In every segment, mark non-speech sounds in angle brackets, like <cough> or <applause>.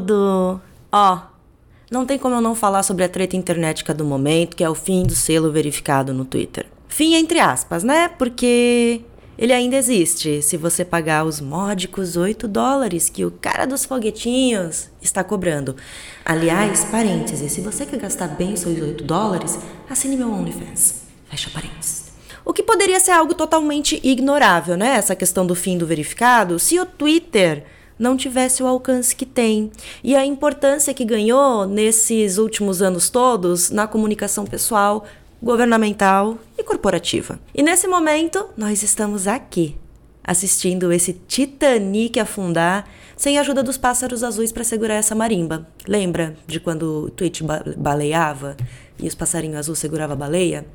tudo? Ó, não tem como eu não falar sobre a treta internética do momento, que é o fim do selo verificado no Twitter. Fim entre aspas, né? Porque ele ainda existe se você pagar os módicos 8 dólares que o cara dos foguetinhos está cobrando. Aliás, parênteses, se você quer gastar bem seus 8 dólares, assine meu OnlyFans. Fecha parênteses. O que poderia ser algo totalmente ignorável, né? Essa questão do fim do verificado, se o Twitter não tivesse o alcance que tem e a importância que ganhou nesses últimos anos todos na comunicação pessoal, governamental e corporativa. E nesse momento, nós estamos aqui, assistindo esse Titanic afundar sem a ajuda dos pássaros azuis para segurar essa marimba. Lembra de quando o Twitch baleava e os passarinhos azuis seguravam a baleia?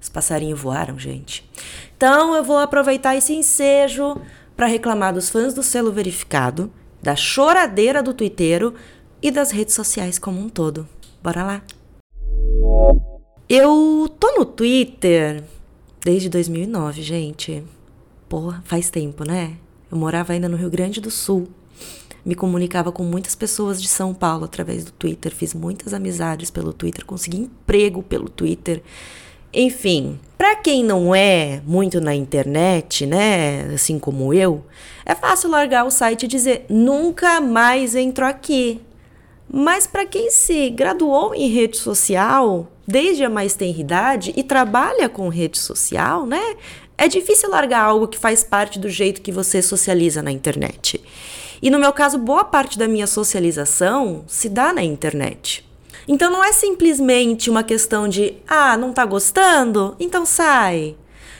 Os passarinhos voaram, gente. Então eu vou aproveitar esse ensejo para reclamar dos fãs do selo verificado, da choradeira do twitteiro e das redes sociais como um todo. Bora lá? Eu tô no Twitter desde 2009, gente. Porra, faz tempo, né? Eu morava ainda no Rio Grande do Sul. Me comunicava com muitas pessoas de São Paulo através do Twitter, fiz muitas amizades pelo Twitter, consegui emprego pelo Twitter. Enfim, para quem não é muito na internet, né, assim como eu, é fácil largar o site e dizer nunca mais entro aqui. Mas para quem se graduou em rede social desde a mais tenra idade e trabalha com rede social, né, é difícil largar algo que faz parte do jeito que você socializa na internet. E no meu caso, boa parte da minha socialização se dá na internet. Então não é simplesmente uma questão de, ah, não tá gostando? Então sai.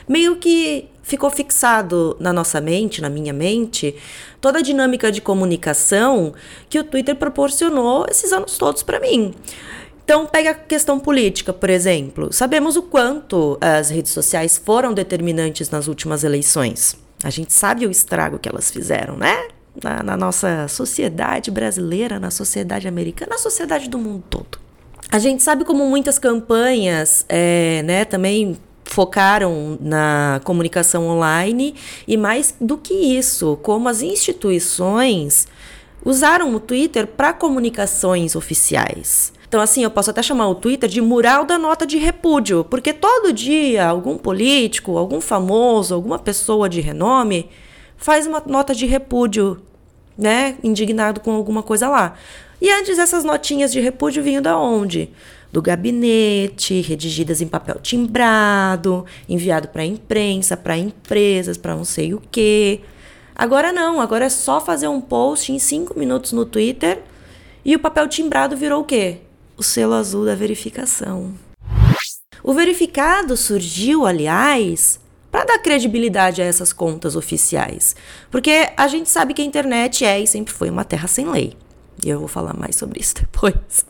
Meio que ficou fixado na nossa mente, na minha mente, toda a dinâmica de comunicação que o Twitter proporcionou esses anos todos para mim. Então, pega a questão política, por exemplo. Sabemos o quanto as redes sociais foram determinantes nas últimas eleições. A gente sabe o estrago que elas fizeram, né? Na, na nossa sociedade brasileira, na sociedade americana, na sociedade do mundo todo. A gente sabe como muitas campanhas, é, né, também focaram na comunicação online e mais do que isso, como as instituições usaram o Twitter para comunicações oficiais. Então, assim, eu posso até chamar o Twitter de mural da nota de repúdio, porque todo dia algum político, algum famoso, alguma pessoa de renome faz uma nota de repúdio, né? Indignado com alguma coisa lá. E antes essas notinhas de repúdio vinham da onde? Do gabinete, redigidas em papel timbrado, enviado para a imprensa, para empresas, para não sei o quê. Agora não, agora é só fazer um post em cinco minutos no Twitter e o papel timbrado virou o quê? O selo azul da verificação. O verificado surgiu, aliás, para dar credibilidade a essas contas oficiais. Porque a gente sabe que a internet é e sempre foi uma terra sem lei. E eu vou falar mais sobre isso <laughs> depois.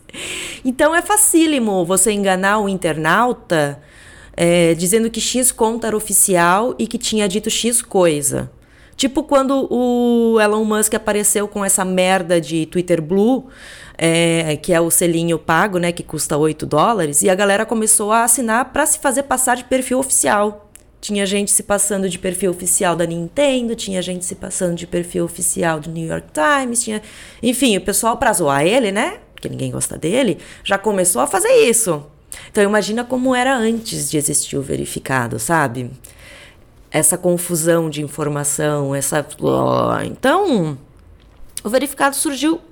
Então é facílimo você enganar o internauta é, dizendo que X conta era oficial e que tinha dito X coisa. Tipo quando o Elon Musk apareceu com essa merda de Twitter Blue, é, que é o selinho pago, né, que custa 8 dólares, e a galera começou a assinar para se fazer passar de perfil oficial. Tinha gente se passando de perfil oficial da Nintendo, tinha gente se passando de perfil oficial do New York Times, tinha. Enfim, o pessoal, pra zoar ele, né? Porque ninguém gosta dele, já começou a fazer isso. Então, imagina como era antes de existir o verificado, sabe? Essa confusão de informação, essa. Então, o verificado surgiu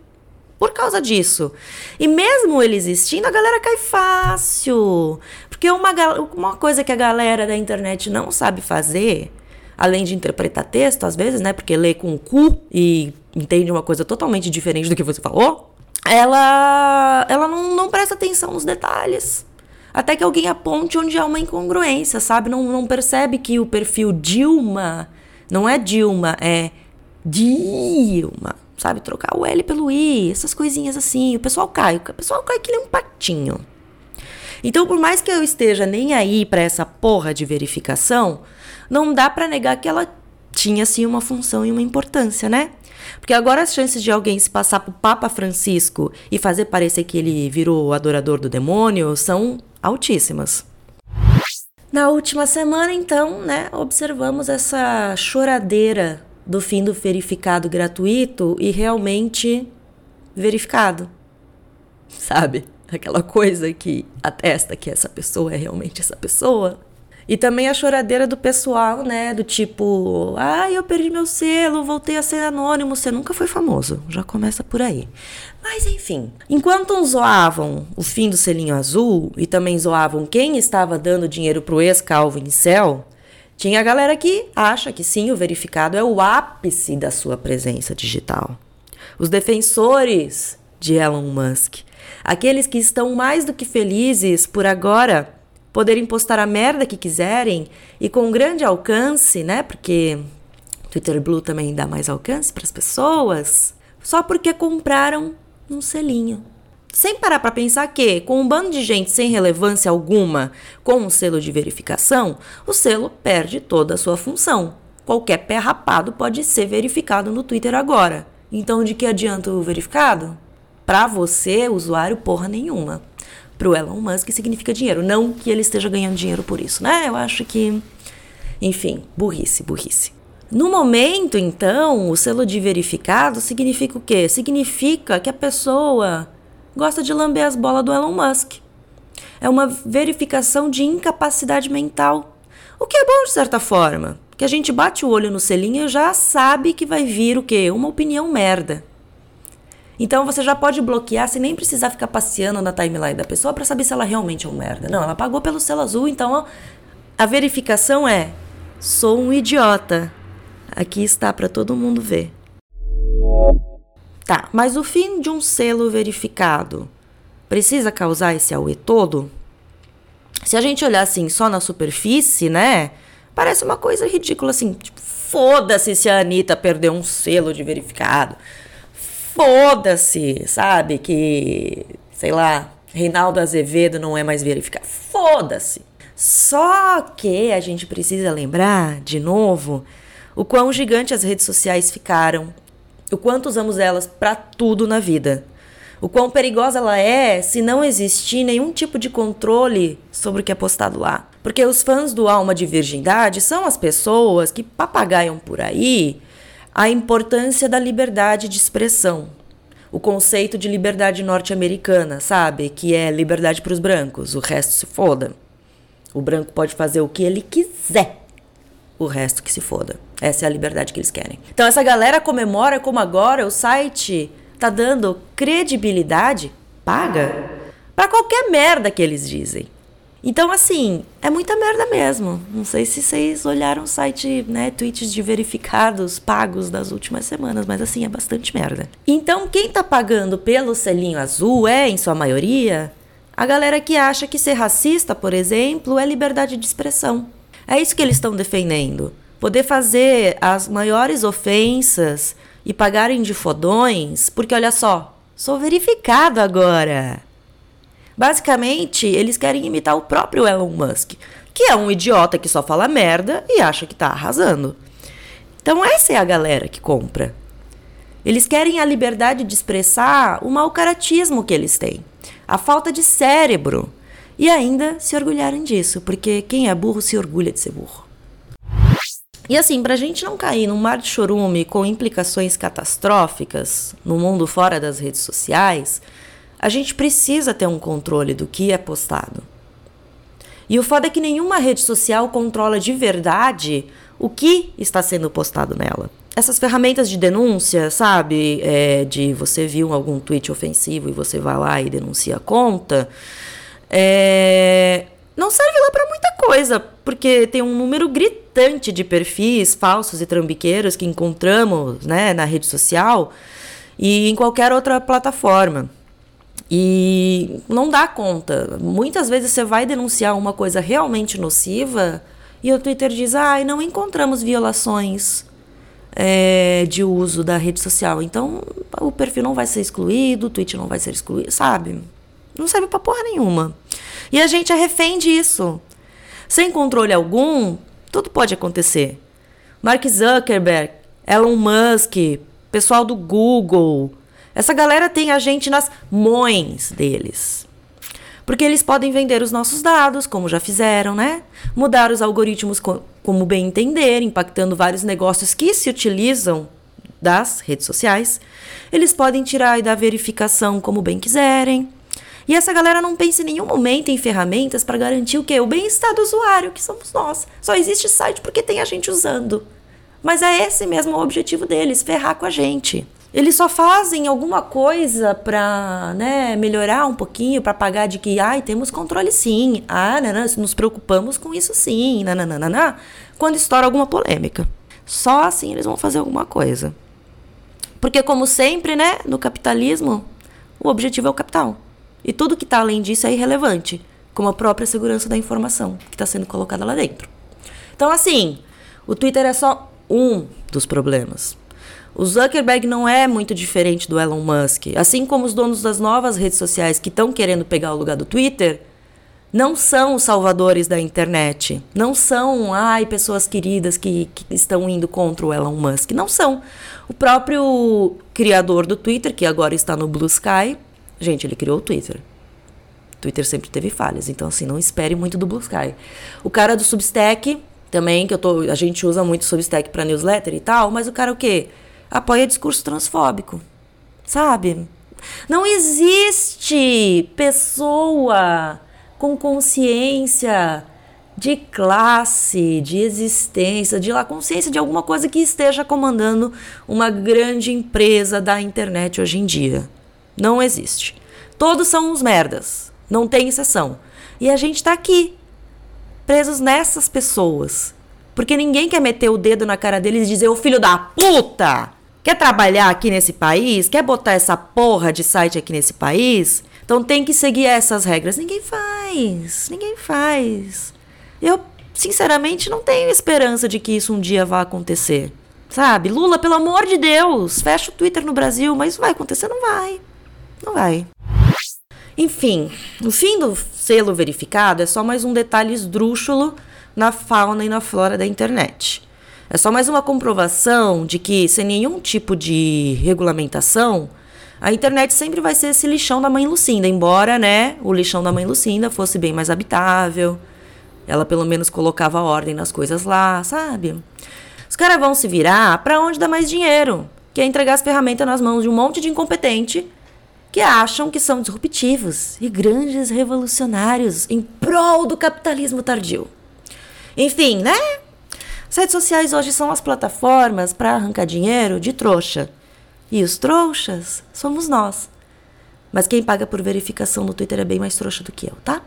por causa disso. E mesmo ele existindo, a galera cai fácil. Porque uma, uma coisa que a galera da internet não sabe fazer, além de interpretar texto, às vezes, né? Porque lê com o cu e entende uma coisa totalmente diferente do que você falou, ela, ela não, não presta atenção nos detalhes. Até que alguém aponte onde há uma incongruência, sabe? Não, não percebe que o perfil Dilma não é Dilma, é Dilma, sabe? Trocar o L pelo I, essas coisinhas assim. O pessoal cai, o pessoal cai que nem um patinho. Então, por mais que eu esteja nem aí para essa porra de verificação, não dá para negar que ela tinha sim uma função e uma importância, né? Porque agora as chances de alguém se passar pro Papa Francisco e fazer parecer que ele virou o adorador do demônio são altíssimas. Na última semana, então, né, observamos essa choradeira do fim do verificado gratuito e realmente verificado. Sabe? Aquela coisa que atesta que essa pessoa é realmente essa pessoa. E também a choradeira do pessoal, né? Do tipo, ah, eu perdi meu selo, voltei a ser anônimo. Você nunca foi famoso. Já começa por aí. Mas enfim, enquanto uns zoavam o fim do selinho azul e também zoavam quem estava dando dinheiro pro ex-calvo em céu, tinha a galera que acha que sim, o verificado é o ápice da sua presença digital. Os defensores de Elon Musk, aqueles que estão mais do que felizes por agora poderem postar a merda que quiserem e com grande alcance, né? Porque Twitter Blue também dá mais alcance para as pessoas, só porque compraram um selinho. Sem parar para pensar que, com um bando de gente sem relevância alguma com um selo de verificação, o selo perde toda a sua função. Qualquer pé rapado pode ser verificado no Twitter agora. Então, de que adianta o verificado? Para você, usuário, porra nenhuma para o Elon Musk significa dinheiro. Não que ele esteja ganhando dinheiro por isso, né? Eu acho que, enfim, burrice, burrice. No momento, então, o selo de verificado significa o quê? Significa que a pessoa gosta de lamber as bolas do Elon Musk. É uma verificação de incapacidade mental. O que é bom de certa forma, que a gente bate o olho no selinho e já sabe que vai vir o quê? Uma opinião merda. Então você já pode bloquear sem nem precisar ficar passeando na timeline da pessoa para saber se ela realmente é um merda. Não, ela pagou pelo selo azul, então a verificação é: sou um idiota. Aqui está para todo mundo ver. Tá, mas o fim de um selo verificado precisa causar esse auê todo? Se a gente olhar assim só na superfície, né? Parece uma coisa ridícula assim. Tipo, foda-se se a Anitta perdeu um selo de verificado foda-se, sabe? Que, sei lá, Reinaldo Azevedo não é mais verificado. Foda-se. Só que a gente precisa lembrar, de novo, o quão gigante as redes sociais ficaram, o quanto usamos elas para tudo na vida. O quão perigosa ela é se não existir nenhum tipo de controle sobre o que é postado lá. Porque os fãs do Alma de Virgindade são as pessoas que papagaiam por aí a importância da liberdade de expressão. O conceito de liberdade norte-americana, sabe? Que é liberdade para os brancos, o resto se foda. O branco pode fazer o que ele quiser, o resto que se foda. Essa é a liberdade que eles querem. Então essa galera comemora como agora o site tá dando credibilidade paga para qualquer merda que eles dizem. Então, assim, é muita merda mesmo. Não sei se vocês olharam o site, né, tweets de verificados pagos das últimas semanas, mas assim, é bastante merda. Então, quem tá pagando pelo selinho azul é, em sua maioria, a galera que acha que ser racista, por exemplo, é liberdade de expressão. É isso que eles estão defendendo. Poder fazer as maiores ofensas e pagarem de fodões, porque olha só, sou verificado agora. Basicamente, eles querem imitar o próprio Elon Musk, que é um idiota que só fala merda e acha que tá arrasando. Então, essa é a galera que compra. Eles querem a liberdade de expressar o mau caratismo que eles têm, a falta de cérebro, e ainda se orgulharem disso, porque quem é burro se orgulha de ser burro. E assim, pra gente não cair num mar de chorume com implicações catastróficas no mundo fora das redes sociais, a gente precisa ter um controle do que é postado. E o foda é que nenhuma rede social controla de verdade o que está sendo postado nela. Essas ferramentas de denúncia, sabe? É, de você viu algum tweet ofensivo e você vai lá e denuncia a conta. É, não serve lá para muita coisa, porque tem um número gritante de perfis falsos e trambiqueiros que encontramos né, na rede social e em qualquer outra plataforma. E não dá conta. Muitas vezes você vai denunciar uma coisa realmente nociva e o Twitter diz: ai, não encontramos violações é, de uso da rede social. Então, o perfil não vai ser excluído, o tweet não vai ser excluído, sabe? Não serve pra porra nenhuma. E a gente é refém disso. Sem controle algum, tudo pode acontecer. Mark Zuckerberg, Elon Musk, pessoal do Google, essa galera tem a gente nas mães deles. Porque eles podem vender os nossos dados, como já fizeram, né? Mudar os algoritmos co como bem entender, impactando vários negócios que se utilizam das redes sociais. Eles podem tirar da verificação como bem quiserem. E essa galera não pensa em nenhum momento em ferramentas para garantir o quê? O bem-estar do usuário, que somos nós. Só existe site porque tem a gente usando. Mas é esse mesmo o objetivo deles, ferrar com a gente. Eles só fazem alguma coisa para né, melhorar um pouquinho, para pagar de que, ai, temos controle sim, ah, nanana, nos preocupamos com isso sim, nananana, quando estoura alguma polêmica. Só assim eles vão fazer alguma coisa. Porque, como sempre, né, no capitalismo, o objetivo é o capital. E tudo que está além disso é irrelevante, como a própria segurança da informação que está sendo colocada lá dentro. Então, assim, o Twitter é só um dos problemas. O Zuckerberg não é muito diferente do Elon Musk. Assim como os donos das novas redes sociais que estão querendo pegar o lugar do Twitter, não são os salvadores da internet. Não são, ai, pessoas queridas que, que estão indo contra o Elon Musk. Não são. O próprio criador do Twitter, que agora está no Blue Sky, gente, ele criou o Twitter. Twitter sempre teve falhas, então assim, não espere muito do Blue Sky. O cara do Substack, também, que eu tô, a gente usa muito Substack para newsletter e tal, mas o cara o quê? apoia discurso transfóbico. Sabe? Não existe pessoa com consciência de classe, de existência, de lá consciência de alguma coisa que esteja comandando uma grande empresa da internet hoje em dia. Não existe. Todos são uns merdas, não tem exceção. E a gente tá aqui, presos nessas pessoas. Porque ninguém quer meter o dedo na cara deles e dizer: "O filho da puta, Quer trabalhar aqui nesse país? Quer botar essa porra de site aqui nesse país? Então tem que seguir essas regras. Ninguém faz. Ninguém faz. Eu, sinceramente, não tenho esperança de que isso um dia vá acontecer. Sabe? Lula, pelo amor de Deus, fecha o Twitter no Brasil, mas isso vai acontecer? Não vai. Não vai. Enfim, o fim do selo verificado é só mais um detalhe esdrúxulo na fauna e na flora da internet. É só mais uma comprovação de que, sem nenhum tipo de regulamentação, a internet sempre vai ser esse lixão da mãe Lucinda, embora, né, o lixão da mãe Lucinda fosse bem mais habitável. Ela pelo menos colocava ordem nas coisas lá, sabe? Os caras vão se virar para onde dá mais dinheiro, que é entregar as ferramentas nas mãos de um monte de incompetente que acham que são disruptivos e grandes revolucionários em prol do capitalismo tardio. Enfim, né? As redes sociais hoje são as plataformas para arrancar dinheiro de trouxa. E os trouxas somos nós. Mas quem paga por verificação no Twitter é bem mais trouxa do que eu, tá?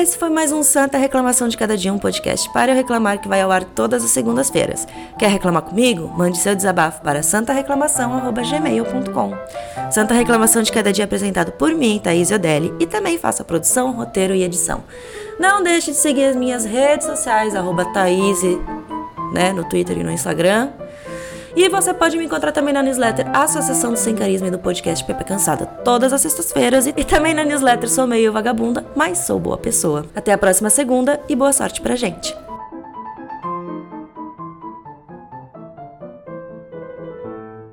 Esse foi mais um Santa Reclamação de Cada Dia, um podcast para eu reclamar que vai ao ar todas as segundas-feiras. Quer reclamar comigo? Mande seu desabafo para santareclamação.gmail.com Santa Reclamação de Cada Dia é apresentado por mim, Thaís Odelli, e também faço a produção, roteiro e edição. Não deixe de seguir as minhas redes sociais, arroba Thaís, né, no Twitter e no Instagram. E você pode me encontrar também na newsletter Associação do Sem Carisma e do podcast Pepe Cansada, todas as sextas-feiras. E também na newsletter Sou Meio Vagabunda, mas sou boa pessoa. Até a próxima segunda e boa sorte pra gente!